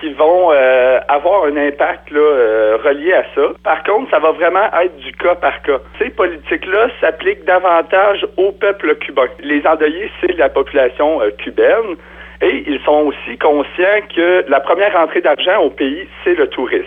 qui vont euh, avoir un impact là, euh, relié à ça. Par contre, ça va vraiment être du cas par cas. Ces politiques-là s'appliquent davantage au peuple cubain. Les endeuillés, c'est la population euh, cubaine. Et ils sont aussi conscients que la première entrée d'argent au pays, c'est le tourisme.